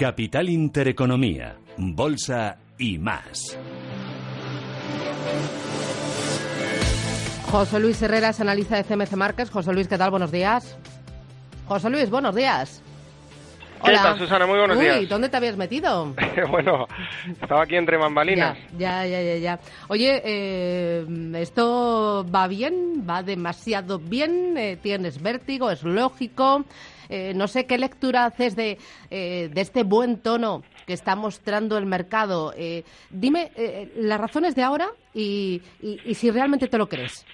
Capital Intereconomía, Bolsa y más. José Luis Herreras, analiza de CMC Márquez. José Luis, ¿qué tal? Buenos días. José Luis, buenos días. ¿Qué tal, Susana? Muy buenos Uy, días. ¿dónde te habías metido? bueno, estaba aquí entre bambalinas. Ya, ya, ya, ya. Oye, eh, ¿esto va bien? ¿Va demasiado bien? Eh, ¿Tienes vértigo? ¿Es lógico? Eh, no sé qué lectura haces de, eh, de este buen tono que está mostrando el mercado. Eh, dime las razones de ahora y, y- y si realmente te lo crees.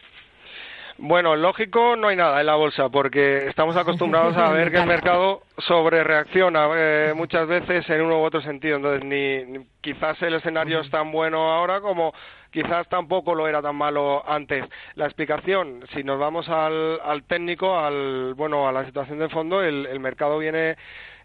Bueno, lógico no hay nada en la bolsa porque estamos acostumbrados a ver que el mercado sobre reacciona eh, muchas veces en uno u otro sentido. Entonces, ni, ni- quizás el escenario es tan bueno ahora como quizás tampoco lo era tan malo antes. La explicación, si nos vamos al, al técnico, al bueno, a la situación de fondo, el, el mercado viene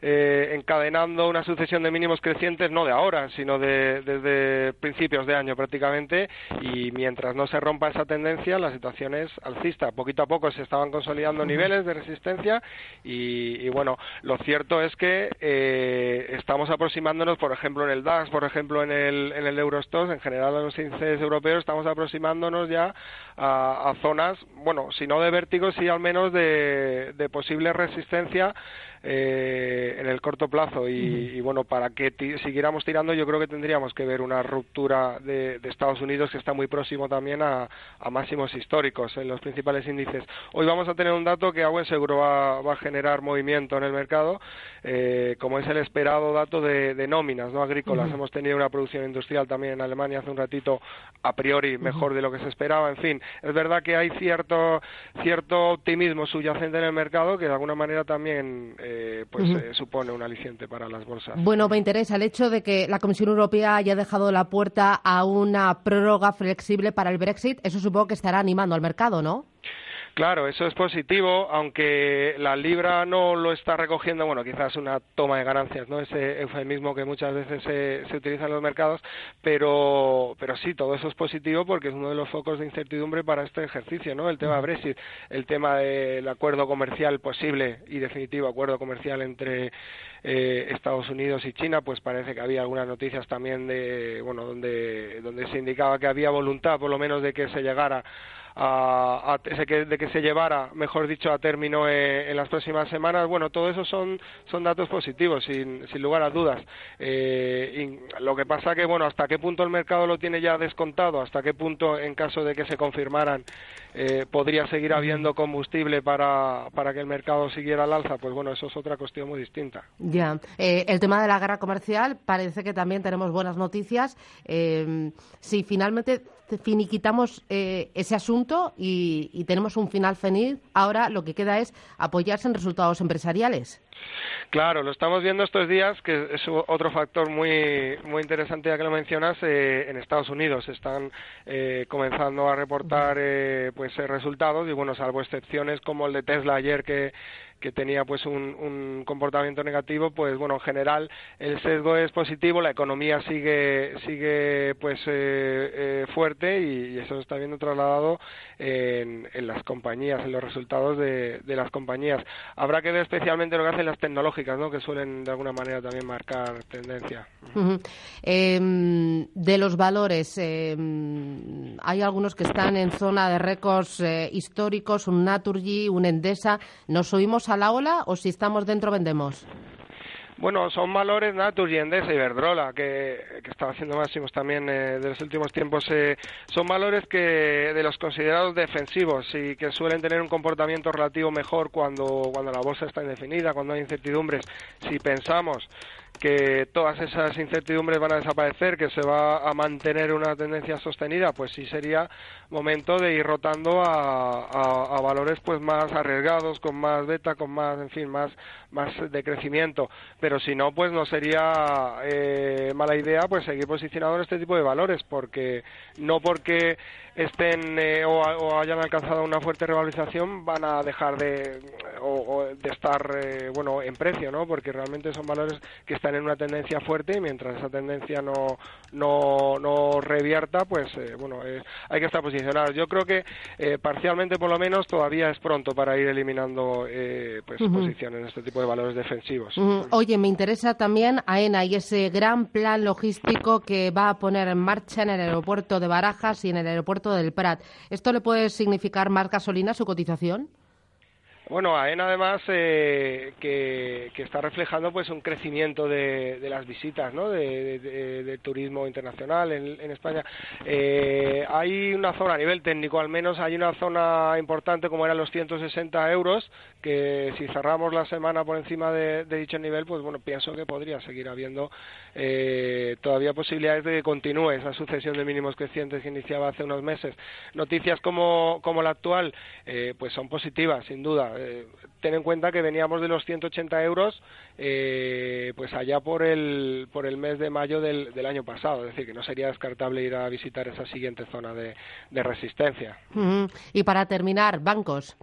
eh, encadenando una sucesión de mínimos crecientes no de ahora, sino de, desde principios de año prácticamente y mientras no se rompa esa tendencia la situación es alcista. Poquito a poco se estaban consolidando niveles de resistencia y, y, bueno, lo cierto es que eh, estamos aproximándonos, por ejemplo, en el DAX, por ejemplo, en el, en el Eurostox, en general en los índices europeos, estamos aproximándonos ya a, a zonas, bueno, si no de vértigo, sí al menos de, de posible resistencia eh, en el corto plazo y, y, bueno para que siguiéramos tirando yo creo que tendríamos que ver una ruptura de, de Estados Unidos que está muy próximo también a, a máximos históricos en los principales índices. Hoy vamos a tener un dato que a buen seguro va, va a generar movimiento en el mercado eh, como es el esperado dato de, de nóminas no agrícolas. Hemos tenido una producción industrial también en Alemania hace un ratito a priori mejor de lo que se esperaba. En fin es verdad que hay cierto cierto optimismo subyacente en el mercado que de alguna manera también eh, pues eh, supone un aliciente para las bolsas. Bueno, me interesa el hecho de que la Comisión Europea haya dejado la puerta a una prórroga flexible para el Brexit. Eso supongo que estará animando al mercado, ¿no? Claro, eso es positivo, aunque la libra no lo está recogiendo, bueno, quizás una toma de ganancias, ¿no? Ese eufemismo que muchas veces se, se utiliza en los mercados, pero, pero sí, todo eso es positivo porque es uno de los focos de incertidumbre para este ejercicio, ¿no? El tema Brexit, el tema del acuerdo comercial posible y definitivo acuerdo comercial entre eh, Estados Unidos y China, pues parece que había algunas noticias también de, bueno, donde, donde se indicaba que había voluntad, por lo menos, de que se llegara a, a- que- de que se llevara, mejor dicho, a término eh, en las próximas semanas. Bueno, todo eso son, son datos positivos, sin, sin lugar a dudas. Eh, y lo que pasa que, bueno, hasta qué punto el mercado lo tiene ya descontado, hasta qué punto, en caso de que se confirmaran, eh, podría seguir habiendo combustible para, para que el mercado siguiera al alza, pues bueno, eso es otra cuestión muy distinta. Ya. Eh, el tema de la guerra comercial, parece que también tenemos buenas noticias. Eh, si finalmente finiquitamos eh, ese asunto y, y tenemos un final feliz, ahora lo que queda es apoyarse en resultados empresariales. Claro, lo estamos viendo estos días, que es otro factor muy muy interesante ya que lo mencionas. eh, en Estados Unidos están eh, comenzando a reportar eh, pues eh, resultados y bueno, salvo excepciones como el de Tesla ayer que que tenía pues un, un comportamiento negativo, pues bueno, en general el sesgo es positivo, la economía sigue sigue pues eh, eh, fuerte y, y eso se está viendo trasladado en, en las compañías, en los resultados de, de las compañías. Habrá que ver especialmente lo que hacen las tecnológicas, ¿no? que suelen de alguna manera también marcar tendencia. Ujú. Eh, de los valores, eh, hay algunos que están en zona de récords eh, históricos, un Naturgy, un Endesa. ¿Nos subimos a la ola o si estamos dentro vendemos? Bueno, son valores Natur y Endesa y Iberdrola, que, que están haciendo máximos también eh, de los últimos tiempos. eh, son valores que de los considerados defensivos y que suelen tener un comportamiento relativo mejor cuando, cuando la bolsa está indefinida, cuando hay incertidumbres. Si pensamos que todas esas incertidumbres van a desaparecer, que se va a mantener una tendencia sostenida, pues sí sería momento de ir rotando a, a- valores pues más arriesgados, con más beta, con más, en fin, más, más de crecimiento. Pero si no, pues no sería eh, mala idea pues seguir posicionado en este tipo de valores, porque no porque estén eh, o, hayan alcanzado una fuerte revalorización van a dejar de, o de estar eh, bueno en precio, ¿no? Porque realmente son valores que están en una tendencia fuerte y mientras esa tendencia no, no, no revierta, pues eh, bueno, hay que estar posicionados. Yo creo que parcialmente por lo menos todavía es pronto para ir eliminando pues, posiciones en este tipo de valores defensivos. Oye, me interesa también AENA y ese gran plan logístico que va a poner en marcha en el aeropuerto de Barajas y en el aeropuerto del Prat. ¿Esto le puede significar más gasolina su cotización? Bueno, AENA además eh, que, está reflejando pues un crecimiento de, las visitas, ¿no? De, turismo internacional en, España. Eh, hay una zona a nivel técnico, al menos hay una zona importante como eran los 160 euros, que si cerramos la semana por encima de, dicho nivel, pues bueno, pienso que podría seguir habiendo eh, todavía posibilidades de que continúe esa sucesión de mínimos crecientes que iniciaba hace unos meses. Noticias como, como la actual, pues son positivas, sin duda eh, ten en cuenta que veníamos de los 180 euros eh, pues allá por el, por el mes de mayo del, año pasado, es decir, que no sería descartable ir a visitar esa siguiente zona de, resistencia. Y para terminar, bancos.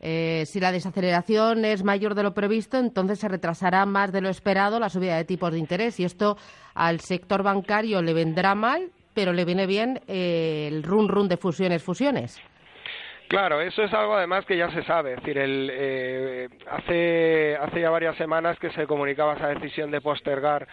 Eh, si la desaceleración es mayor de lo previsto, entonces se retrasará más de lo esperado la subida de tipos de interés y esto al sector bancario le vendrá mal, pero le viene bien el run run de fusiones fusiones. Claro, eso es algo además que ya se sabe. Es decir, el, eh, hace, hace ya varias semanas que se comunicaba esa decisión de postergar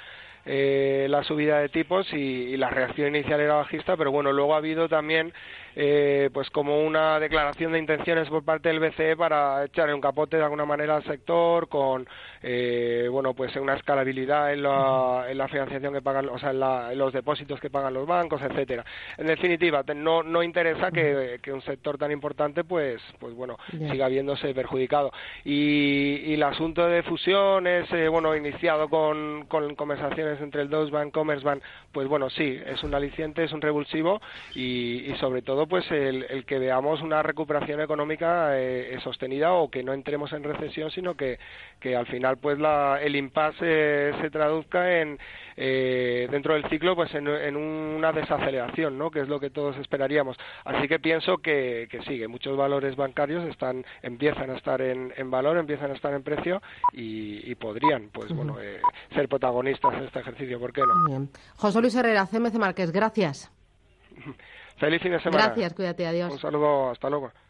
eh, la subida de tipos y, y, la reacción inicial era bajista, pero bueno, luego ha habido también eh, pues como una declaración de intenciones por parte del BCE para echar un capote de alguna manera al sector con eh, bueno pues una escalabilidad en la, en la financiación que pagan o sea en, los depósitos que pagan los bancos etcétera. En definitiva no no interesa que, un sector tan importante pues pues bueno siga viéndose perjudicado. Y, el asunto de fusiones eh, bueno iniciado con, con conversaciones entre el Deutsche Bank Commerce Bank pues bueno sí es un aliciente es un revulsivo y sobre todo pues el, que veamos una recuperación económica eh, sostenida o que no entremos en recesión, sino que, que al final pues la, el impasse se traduzca en eh, dentro del ciclo pues en, una desaceleración, ¿no? Que es lo que todos esperaríamos. Así que pienso que, que sí, que muchos valores bancarios están empiezan a estar en, en valor, empiezan a estar en precio y, podrían pues bueno eh, ser protagonistas en este ejercicio, ¿por qué no? José Luis Herrera, CMC Márquez, gracias. Feliz fin de semana. Gracias, cuídate, adiós. Un saludo, hasta luego.